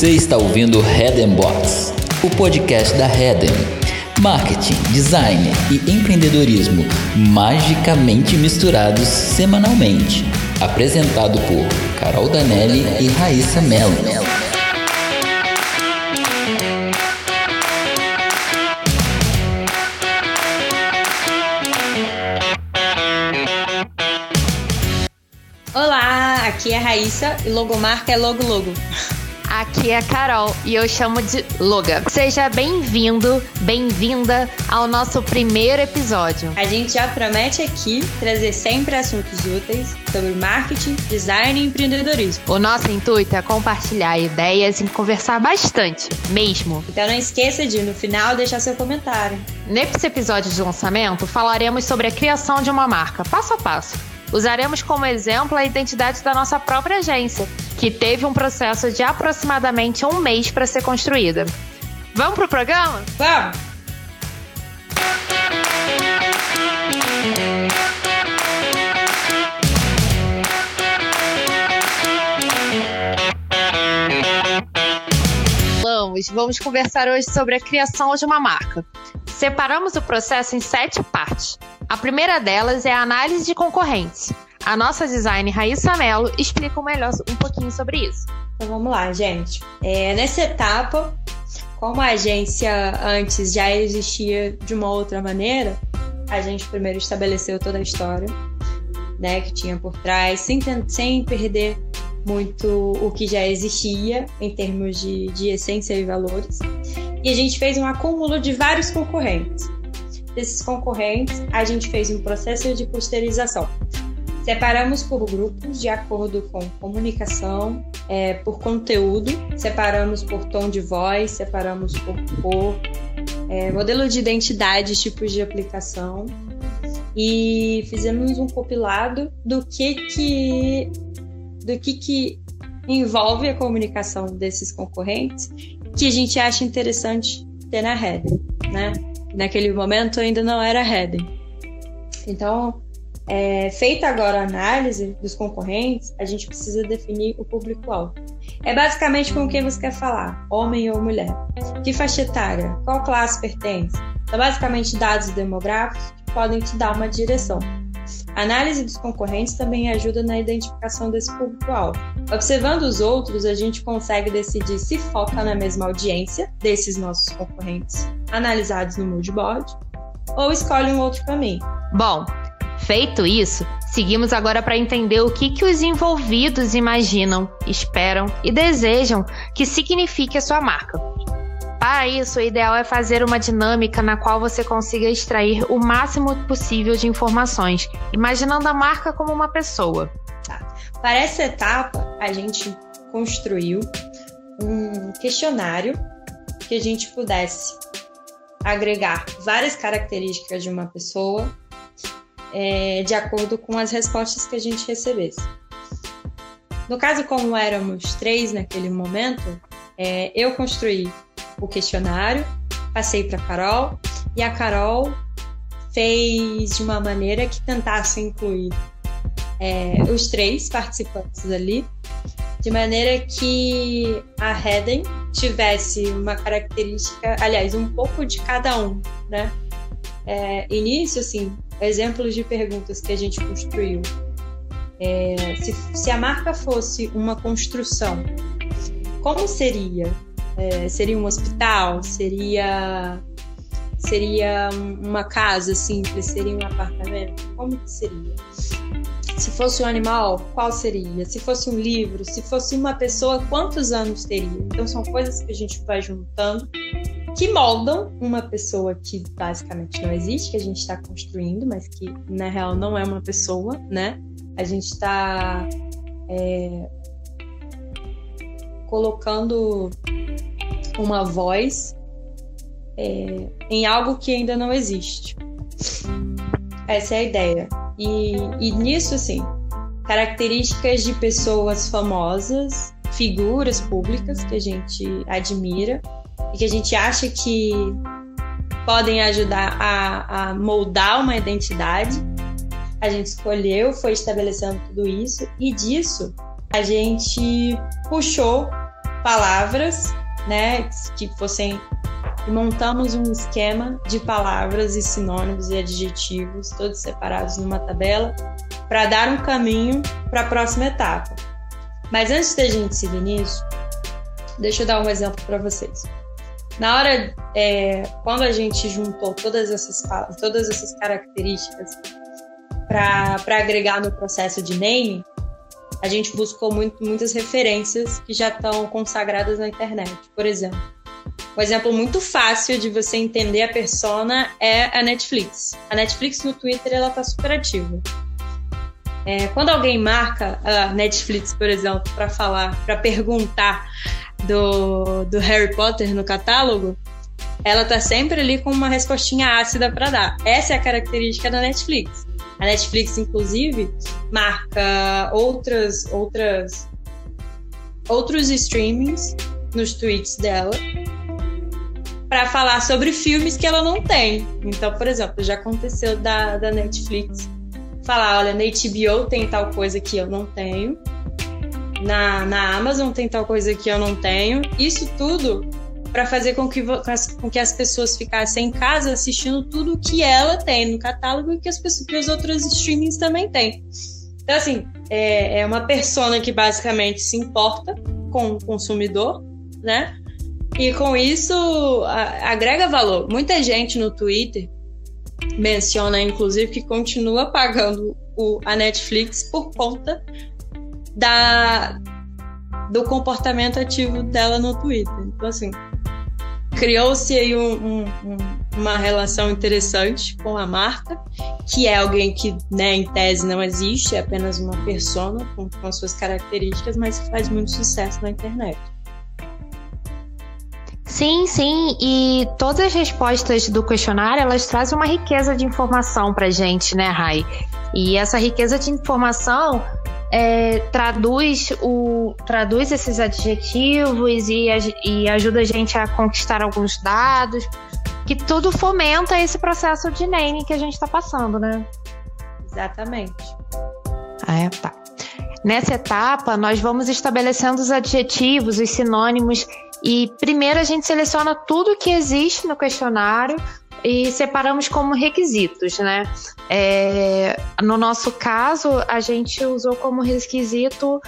Você está ouvindo Head Box, o podcast da Head. Marketing, design e empreendedorismo magicamente misturados semanalmente. Apresentado por Carol Danelli e Raíssa Mello. Olá, aqui é a Raíssa e logomarca é logo logo. Aqui é a Carol e eu chamo de Loga. Seja bem-vindo, bem-vinda ao nosso primeiro episódio. A gente já promete aqui trazer sempre assuntos úteis sobre marketing, design e empreendedorismo. O nosso intuito é compartilhar ideias e conversar bastante, mesmo. Então não esqueça de, no final, deixar seu comentário. Nesse episódio de lançamento, falaremos sobre a criação de uma marca, passo a passo. Usaremos como exemplo a identidade da nossa própria agência, que teve um processo de aproximadamente um mês para ser construída. Vamos pro programa? Vamos! Vamos, vamos conversar hoje sobre a criação de uma marca. Separamos o processo em sete partes. A primeira delas é a análise de concorrentes. A nossa design Raíssa Mello explica melhor um pouquinho sobre isso. Então vamos lá, gente. É, nessa etapa, como a agência antes já existia de uma outra maneira, a gente primeiro estabeleceu toda a história né, que tinha por trás, sem, sem perder muito o que já existia em termos de, de essência e valores. E a gente fez um acúmulo de vários concorrentes. Desses concorrentes, a gente fez um processo de posterização. Separamos por grupos de acordo com comunicação, é, por conteúdo, separamos por tom de voz, separamos por cor, é, modelo de identidade, tipos de aplicação e fizemos um compilado do que que do que que envolve a comunicação desses concorrentes que a gente acha interessante ter na Heading, né? Naquele momento ainda não era Heading. Então, é, feita agora a análise dos concorrentes, a gente precisa definir o público-alvo. É basicamente com quem você quer falar, homem ou mulher. Que faixa etária? Qual classe pertence? São basicamente dados demográficos que podem te dar uma direção. A análise dos concorrentes também ajuda na identificação desse público-alvo. Observando os outros, a gente consegue decidir se foca na mesma audiência desses nossos concorrentes analisados no moodboard ou escolhe um outro caminho. Bom, feito isso, seguimos agora para entender o que, que os envolvidos imaginam, esperam e desejam que signifique a sua marca. Para isso, o ideal é fazer uma dinâmica na qual você consiga extrair o máximo possível de informações, imaginando a marca como uma pessoa. Tá. Para essa etapa, a gente construiu um questionário que a gente pudesse agregar várias características de uma pessoa é, de acordo com as respostas que a gente recebesse. No caso, como éramos três naquele momento, é, eu construí o questionário, passei para Carol e a Carol fez de uma maneira que tentasse incluir é, os três participantes ali, de maneira que a Heden tivesse uma característica, aliás, um pouco de cada um, né? É, início, assim, exemplos de perguntas que a gente construiu. É, se, se a marca fosse uma construção, como seria? É, seria um hospital? Seria seria uma casa simples? Seria um apartamento? Como que seria? Se fosse um animal, qual seria? Se fosse um livro, se fosse uma pessoa, quantos anos teria? Então são coisas que a gente vai juntando que moldam uma pessoa que basicamente não existe, que a gente está construindo, mas que na real não é uma pessoa, né? A gente está é, colocando uma voz é, em algo que ainda não existe. Essa é a ideia. E, e nisso, assim, características de pessoas famosas, figuras públicas que a gente admira e que a gente acha que podem ajudar a, a moldar uma identidade. A gente escolheu, foi estabelecendo tudo isso e disso a gente puxou palavras, né, que fossem montamos um esquema de palavras e sinônimos e adjetivos, todos separados numa tabela, para dar um caminho para a próxima etapa. Mas antes da gente seguir nisso, deixa eu dar um exemplo para vocês. Na hora, é, quando a gente juntou todas essas, todas essas características para agregar no processo de naming, a gente buscou muito, muitas referências que já estão consagradas na internet. Por exemplo, um exemplo muito fácil de você entender a persona é a Netflix. A Netflix no Twitter ela tá super ativa. É, quando alguém marca a Netflix, por exemplo, para falar, para perguntar do, do Harry Potter no catálogo, ela tá sempre ali com uma respostinha ácida para dar. Essa é a característica da Netflix. A Netflix, inclusive, marca outras, outras, outros streamings nos tweets dela para falar sobre filmes que ela não tem. Então, por exemplo, já aconteceu da, da Netflix falar, olha, na HBO tem tal coisa que eu não tenho, na, na Amazon tem tal coisa que eu não tenho. Isso tudo para fazer com que, com que as pessoas ficassem em casa assistindo tudo que ela tem no catálogo e que, as pessoas, que os outros streamings também têm. Então, assim, é, é uma persona que basicamente se importa com o consumidor, né? E com isso agrega valor. Muita gente no Twitter menciona, inclusive, que continua pagando o, a Netflix por conta da, do comportamento ativo dela no Twitter. Então, assim, criou-se aí um, um, um, uma relação interessante com a marca, que é alguém que, né, em tese não existe, é apenas uma persona com, com suas características, mas que faz muito sucesso na internet. Sim, sim, e todas as respostas do questionário, elas trazem uma riqueza de informação pra gente, né, Rai? E essa riqueza de informação é, traduz, o, traduz esses adjetivos e, e ajuda a gente a conquistar alguns dados, que tudo fomenta esse processo de naming que a gente está passando, né? Exatamente. Ah, é, tá. Nessa etapa, nós vamos estabelecendo os adjetivos, os sinônimos, e primeiro a gente seleciona tudo que existe no questionário e separamos como requisitos, né? É, no nosso caso, a gente usou como requisito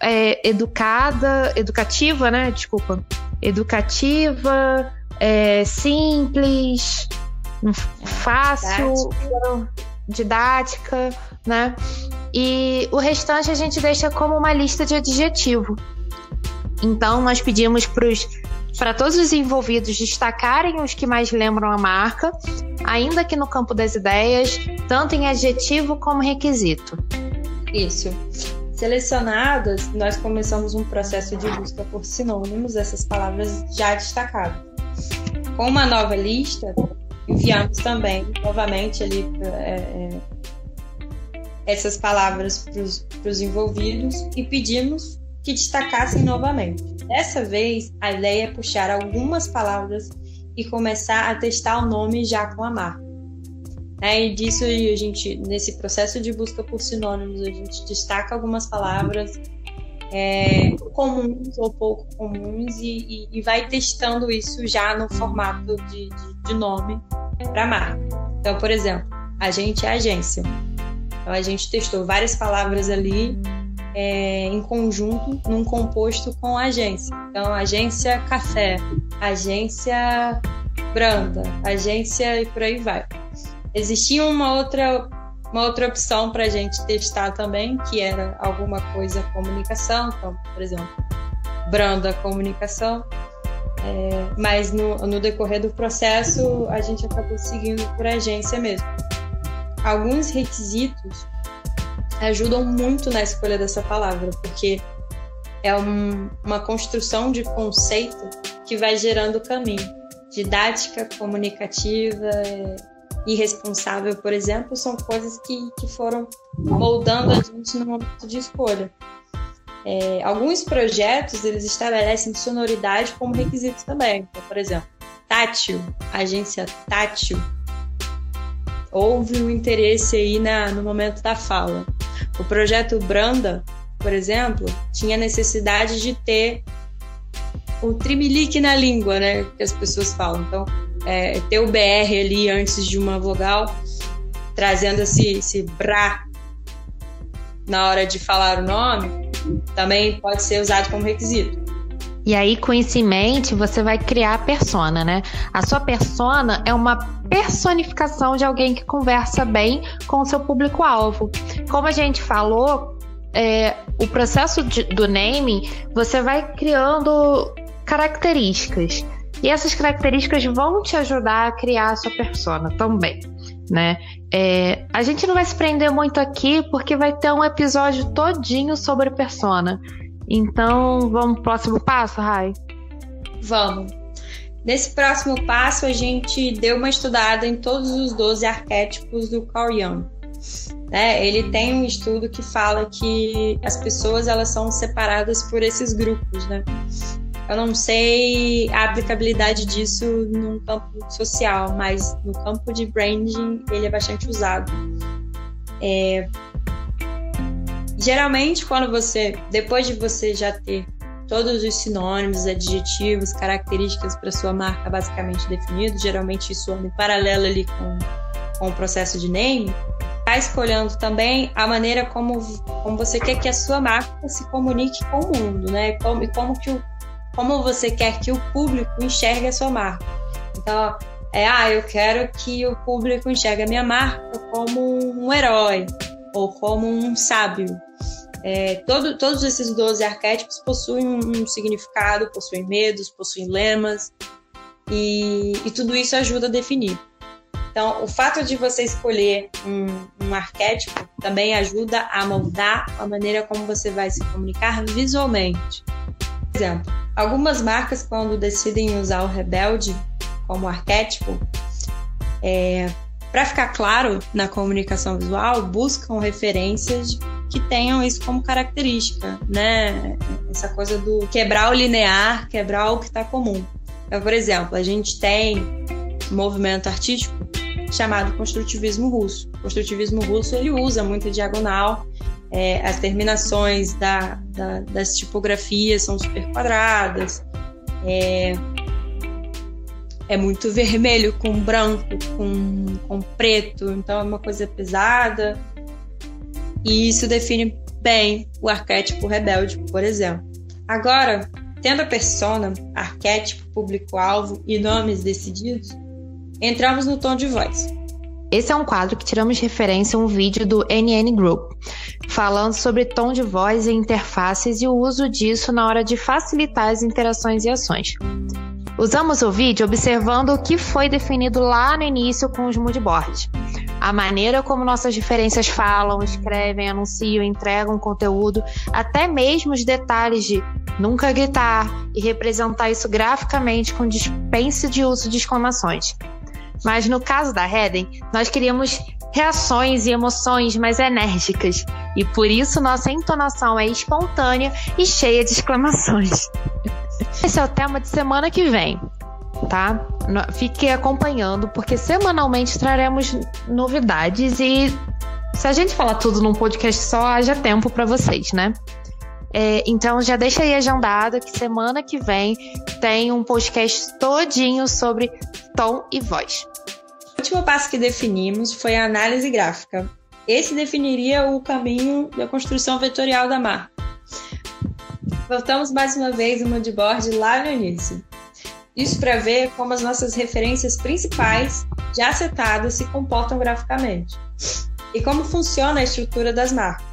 é, educada, educativa, né? Desculpa, educativa, é, simples, fácil, didática. didática, né? E o restante a gente deixa como uma lista de adjetivo. Então, nós pedimos para todos os envolvidos destacarem os que mais lembram a marca, ainda que no campo das ideias, tanto em adjetivo como requisito. Isso. Selecionadas, nós começamos um processo de busca por sinônimos dessas palavras já destacadas. Com uma nova lista, enviamos também, novamente, ali é, é, essas palavras para os envolvidos e pedimos que destacassem novamente. Dessa vez, a ideia é puxar algumas palavras e começar a testar o nome já com a marca. É, e disso a gente, nesse processo de busca por sinônimos, a gente destaca algumas palavras é, comuns ou pouco comuns e, e, e, vai testando isso já no formato de, de, de nome para marca. Então, por exemplo, a gente é agência. Então, a gente testou várias palavras ali é, em conjunto num composto com a agência. Então, agência café, agência branda, agência e por aí vai. Existia uma outra uma outra opção para a gente testar também, que era alguma coisa comunicação, então, por exemplo, branda comunicação. É, mas no, no decorrer do processo a gente acabou seguindo por agência mesmo. Alguns requisitos ajudam muito na escolha dessa palavra, porque é um, uma construção de conceito que vai gerando o caminho. Didática, comunicativa e responsável, por exemplo, são coisas que, que foram moldando a gente no momento de escolha. É, alguns projetos eles estabelecem sonoridade como requisito também. Então, por exemplo, tátil, agência tátil. Houve um interesse aí na, no momento da fala. O projeto Branda, por exemplo, tinha necessidade de ter o trimelique na língua, né? Que as pessoas falam. Então, é, ter o BR ali antes de uma vogal, trazendo esse, esse brá na hora de falar o nome, também pode ser usado como requisito. E aí, com isso em mente, você vai criar a persona, né? A sua persona é uma personificação de alguém que conversa bem com o seu público-alvo. Como a gente falou, é, o processo de, do naming, você vai criando características. E essas características vão te ajudar a criar a sua persona também, né? É, a gente não vai se prender muito aqui porque vai ter um episódio todinho sobre persona. Então, vamos pro próximo passo, Rai? Vamos. Nesse próximo passo, a gente deu uma estudada em todos os 12 arquétipos do Carl Jung. Né? Ele tem um estudo que fala que as pessoas elas são separadas por esses grupos, né? Eu não sei a aplicabilidade disso no campo social, mas no campo de branding ele é bastante usado. É... Geralmente, quando você, depois de você já ter todos os sinônimos, adjetivos, características para sua marca basicamente definidos, geralmente isso anda em paralelo ali com, com o processo de name, está escolhendo também a maneira como, como você quer que a sua marca se comunique com o mundo, né? Como, e como que o como você quer que o público enxergue a sua marca. Então, é, ah, eu quero que o público enxergue a minha marca como um herói ou como um sábio. É, todo, todos esses 12 arquétipos possuem um, significado, possuem medos, possuem lemas, e, e, tudo isso ajuda a definir. Então, o fato de você escolher um, um arquétipo também ajuda a moldar a maneira como você vai se comunicar visualmente. Por exemplo, algumas marcas, quando decidem usar o rebelde como arquétipo, é, para ficar claro na comunicação visual, buscam referências que tenham isso como característica, né? Essa coisa do quebrar o linear, quebrar o que está comum. Então, por exemplo, a gente tem um movimento artístico chamado construtivismo russo. O construtivismo russo ele usa muito diagonal é, as terminações da, da, das tipografias são super quadradas. É, é muito vermelho com branco, com, com preto, então é uma coisa pesada. E isso define bem o arquétipo rebelde, por exemplo. Agora, tendo a persona, arquétipo, público-alvo e nomes decididos, entramos no tom de voz. Esse é um quadro que tiramos de referência um vídeo do NN Group, falando sobre tom de voz e interfaces e o uso disso na hora de facilitar as interações e ações. Usamos o vídeo observando o que foi definido lá no início com os moodboards. A maneira como nossas referências falam, escrevem, anunciam, entregam conteúdo, até mesmo os detalhes de nunca gritar e representar isso graficamente com dispensa de uso de exclamações. Mas no caso da Heden, nós queríamos reações e emoções mais enérgicas, e por isso nossa entonação é espontânea e cheia de exclamações. Esse é o tema de semana que vem, tá? Fique acompanhando, porque semanalmente traremos novidades e se a gente falar tudo num podcast só, haja tempo para vocês, né? É, então já deixa aí agendado que semana que vem tem um podcast todinho sobre tom e voz. O último passo que definimos foi a análise gráfica. Esse definiria o caminho da construção vetorial da marca. Voltamos mais uma vez no moodboard lá no início. Isso para ver como as nossas referências principais, já setadas, se comportam graficamente. E como funciona a estrutura das marcas.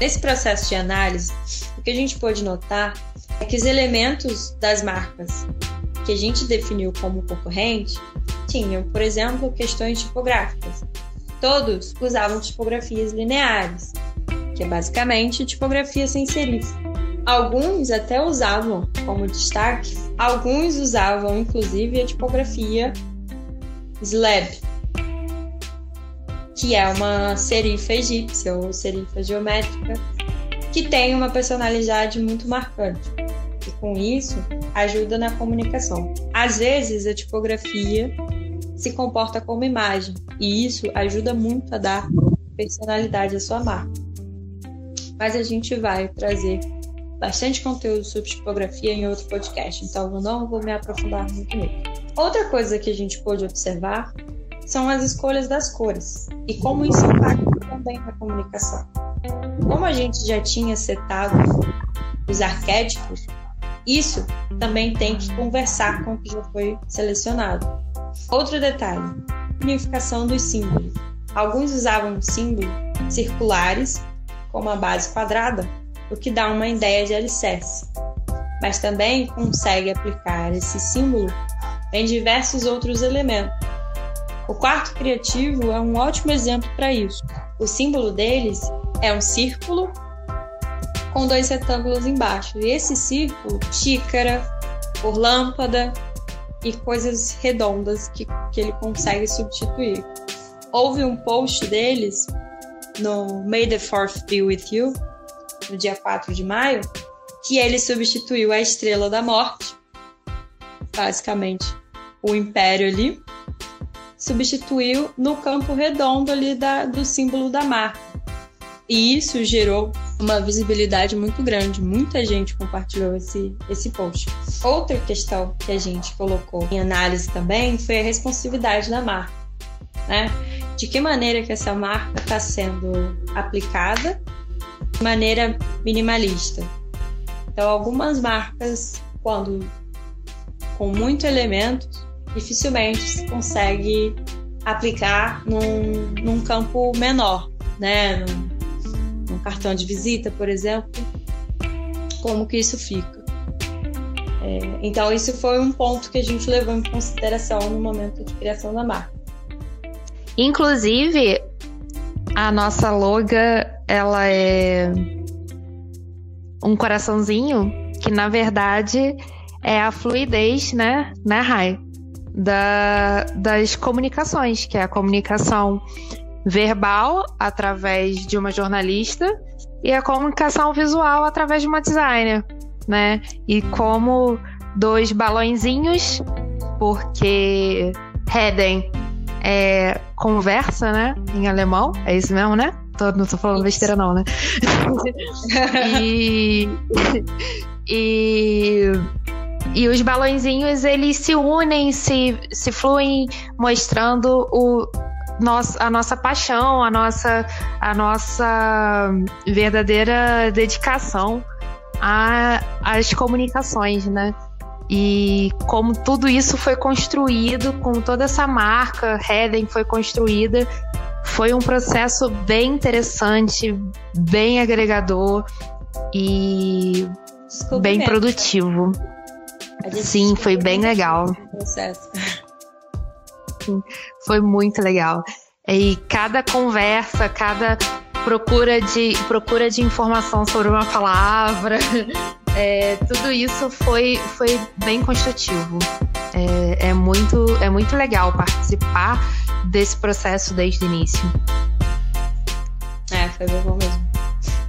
Nesse processo de análise, o que a gente pode notar é que os elementos das marcas que a gente definiu como concorrente tinham, por exemplo, questões tipográficas. Todos usavam tipografias lineares, que é basicamente tipografia sem serif. Alguns até usavam como destaque, alguns usavam inclusive a tipografia slab, que é uma serifa egípcia ou serifa geométrica, que tem uma personalidade muito marcante. E com isso, ajuda na comunicação. Às vezes, a tipografia se comporta como imagem, e isso ajuda muito a dar personalidade à sua marca. Mas a gente vai trazer bastante conteúdo sobre tipografia em outro podcast, então eu não vou me aprofundar muito nele. Outra coisa que a gente pôde observar são as escolhas das cores e como isso impacta também na comunicação. Como a gente já tinha setado os arquétipos, isso também tem que conversar com o que já foi selecionado. Outro detalhe: unificação dos símbolos. Alguns usavam símbolos circulares com uma base quadrada, o que dá uma ideia de alicerce, mas também consegue aplicar esse símbolo em diversos outros elementos. O quarto criativo é um ótimo exemplo para isso. O símbolo deles é um círculo com dois retângulos embaixo. E esse círculo, xícara, por lâmpada e coisas redondas que, que ele consegue substituir. Houve um post deles no May the Fourth Be With You, no dia 4 de maio, que ele substituiu a Estrela da Morte, basicamente o Império ali, substituiu no campo redondo ali da, do símbolo da marca. E isso gerou uma visibilidade muito grande. Muita gente compartilhou esse, esse post. Outra questão que a gente colocou em análise também foi a responsividade da marca. Né? De que maneira que essa marca está sendo aplicada de maneira minimalista. Então, algumas marcas, quando com muito elemento, dificilmente se consegue aplicar num, num campo menor, né? Num, num cartão de visita, por exemplo, como que isso fica. É, então, isso foi um ponto que a gente levou em consideração no momento de criação da marca. Inclusive, a nossa loga, ela é um coraçãozinho que, na verdade, é a fluidez, né, né, Rai? Da, das comunicações, que é a comunicação verbal através de uma jornalista e a comunicação visual através de uma designer, né? E como dois balõezinhos, porque Heden é conversa, né? Em alemão, é isso mesmo, né? Tô, não tô falando besteira, não, né? e, e, e os balõezinhos, eles se unem, se, se fluem, mostrando o, nossa, a nossa paixão, a nossa, a nossa verdadeira dedicação às comunicações, né? E como tudo isso foi construído, como toda essa marca Heden foi construída, foi um processo bem interessante, bem agregador e bem produtivo. Sim, foi bem legal. Processo. Foi muito legal. E cada conversa, cada procura de, procura de informação sobre uma palavra, é, tudo isso foi, foi bem construtivo. É, é, muito, é muito legal participar desse processo desde o início. É, foi bem bom mesmo.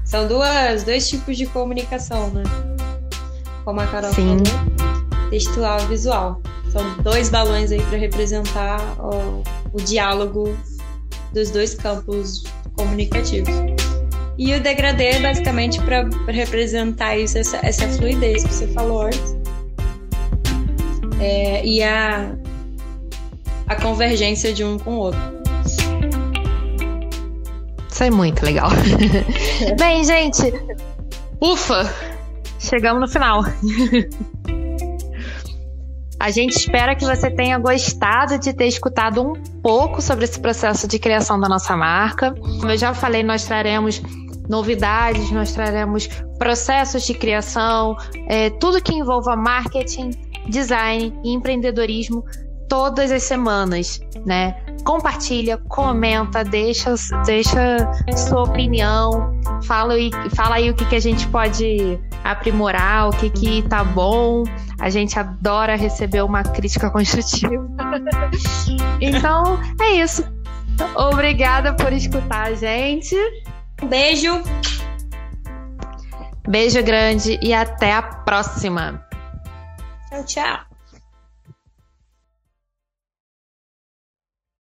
São duas, dois tipos de comunicação, né? Como a Carol Sim. falou, textual e visual. São dois balões aí para representar o, o diálogo dos dois campos comunicativos. E o degradê é basicamente para representar isso, essa, essa, fluidez que você falou antes. É, e a, a convergência de um com o outro. Isso é muito legal. Bem, gente, ufa! Chegamos no final. A gente espera que você tenha gostado de ter escutado um pouco sobre esse processo de criação da nossa marca. Como eu já falei, nós traremos novidades, nós traremos processos de criação, é, tudo que envolva marketing, design e empreendedorismo todas as semanas, né? Compartilha, comenta, deixa, deixa sua opinião, fala aí, fala aí o que, que a gente pode aprimorar, o que, que tá bom. A gente adora receber uma crítica construtiva. então, é isso. Obrigada por escutar a gente. Um beijo. Beijo grande e até a próxima. Tchau, tchau.